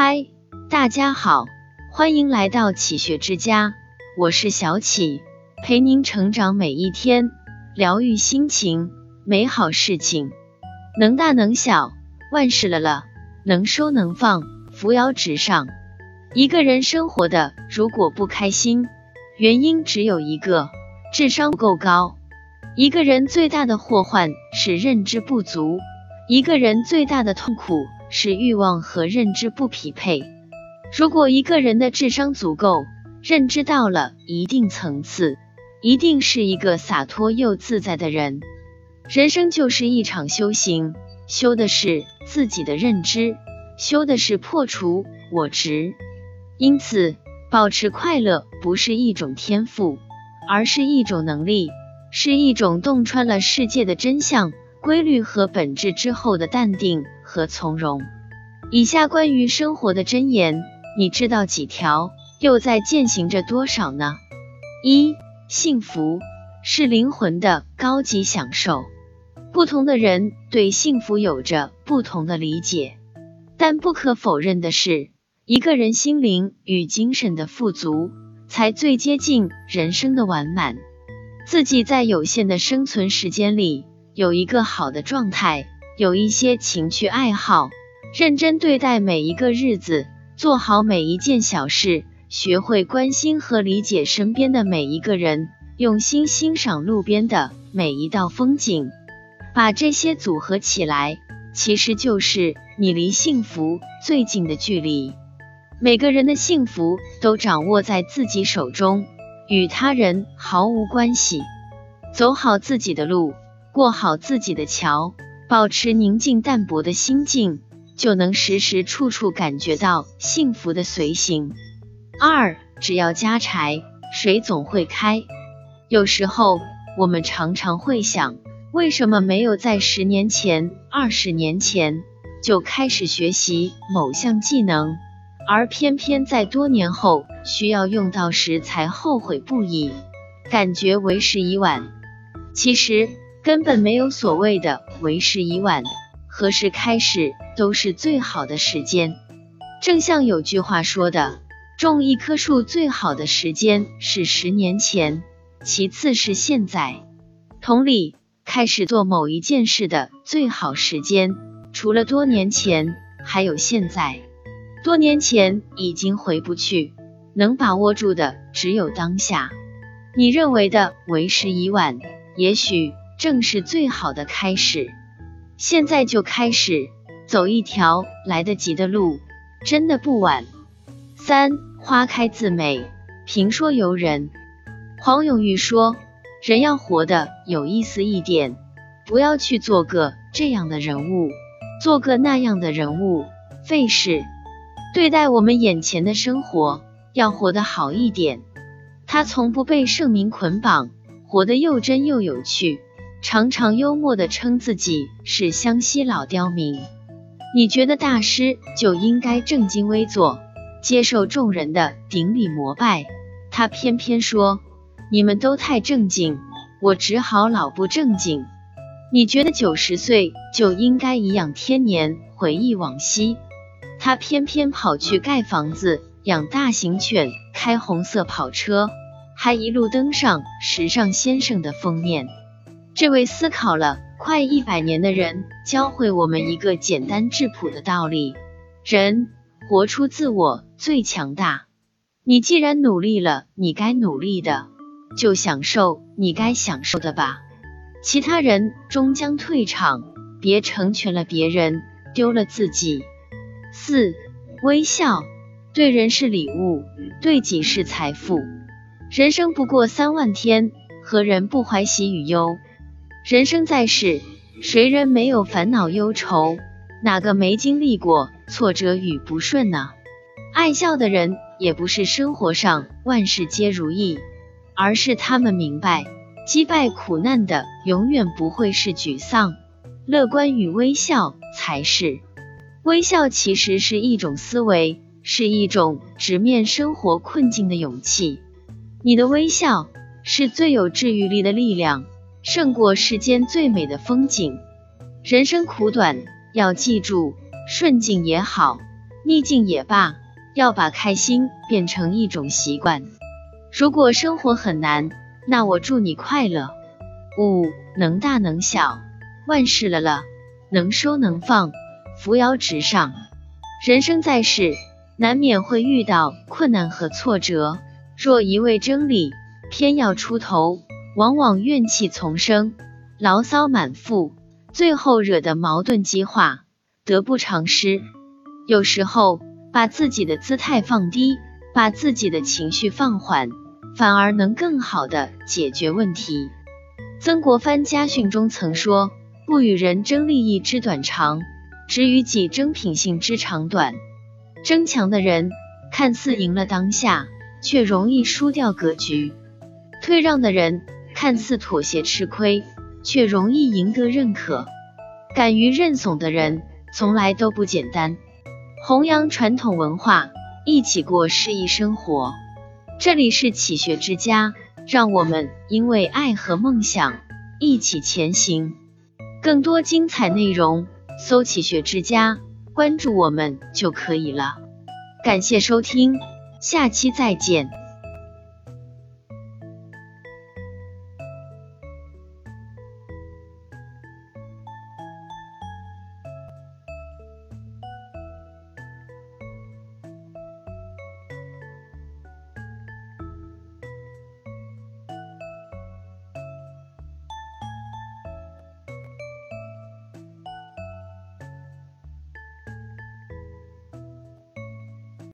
嗨，大家好，欢迎来到启学之家，我是小启，陪您成长每一天，疗愈心情，美好事情，能大能小，万事了了，能收能放，扶摇直上。一个人生活的如果不开心，原因只有一个，智商不够高。一个人最大的祸患是认知不足，一个人最大的痛苦。是欲望和认知不匹配。如果一个人的智商足够，认知到了一定层次，一定是一个洒脱又自在的人。人生就是一场修行，修的是自己的认知，修的是破除我执。因此，保持快乐不是一种天赋，而是一种能力，是一种洞穿了世界的真相、规律和本质之后的淡定。和从容。以下关于生活的箴言，你知道几条？又在践行着多少呢？一、幸福是灵魂的高级享受。不同的人对幸福有着不同的理解，但不可否认的是，一个人心灵与精神的富足，才最接近人生的完满。自己在有限的生存时间里，有一个好的状态。有一些情趣爱好，认真对待每一个日子，做好每一件小事，学会关心和理解身边的每一个人，用心欣赏路边的每一道风景，把这些组合起来，其实就是你离幸福最近的距离。每个人的幸福都掌握在自己手中，与他人毫无关系。走好自己的路，过好自己的桥。保持宁静淡泊的心境，就能时时处处感觉到幸福的随行。二，只要加柴，水总会开。有时候，我们常常会想，为什么没有在十年前、二十年前就开始学习某项技能，而偏偏在多年后需要用到时才后悔不已，感觉为时已晚？其实。根本没有所谓的为时已晚，何时开始都是最好的时间。正像有句话说的，种一棵树最好的时间是十年前，其次是现在。同理，开始做某一件事的最好时间，除了多年前，还有现在。多年前已经回不去，能把握住的只有当下。你认为的为时已晚，也许。正是最好的开始，现在就开始走一条来得及的路，真的不晚。三花开自美，评说由人。黄永玉说，人要活得有意思一点，不要去做个这样的人物，做个那样的人物，费事。对待我们眼前的生活，要活得好一点。他从不被盛名捆绑，活得又真又有趣。常常幽默地称自己是湘西老刁民。你觉得大师就应该正襟危坐，接受众人的顶礼膜拜？他偏偏说你们都太正经，我只好老不正经。你觉得九十岁就应该颐养天年，回忆往昔？他偏偏跑去盖房子、养大型犬、开红色跑车，还一路登上时尚先生的封面。这位思考了快一百年的人，教会我们一个简单质朴的道理：人活出自我最强大。你既然努力了，你该努力的，就享受你该享受的吧。其他人终将退场，别成全了别人，丢了自己。四微笑对人是礼物，对己是财富。人生不过三万天，何人不怀喜与忧？人生在世，谁人没有烦恼忧愁？哪个没经历过挫折与不顺呢？爱笑的人，也不是生活上万事皆如意，而是他们明白，击败苦难的永远不会是沮丧，乐观与微笑才是。微笑其实是一种思维，是一种直面生活困境的勇气。你的微笑是最有治愈力的力量。胜过世间最美的风景。人生苦短，要记住，顺境也好，逆境也罢，要把开心变成一种习惯。如果生活很难，那我祝你快乐。五能大能小，万事了了，能收能放，扶摇直上。人生在世，难免会遇到困难和挫折。若一味争理，偏要出头，往往怨气丛生，牢骚满腹，最后惹得矛盾激化，得不偿失。有时候，把自己的姿态放低，把自己的情绪放缓，反而能更好的解决问题。曾国藩家训中曾说：“不与人争利益之短长。”只与己争品性之长短，争强的人看似赢了当下，却容易输掉格局；退让的人看似妥协吃亏，却容易赢得认可。敢于认怂的人从来都不简单。弘扬传统文化，一起过诗意生活。这里是启学之家，让我们因为爱和梦想一起前行。更多精彩内容。搜“启学之家”，关注我们就可以了。感谢收听，下期再见。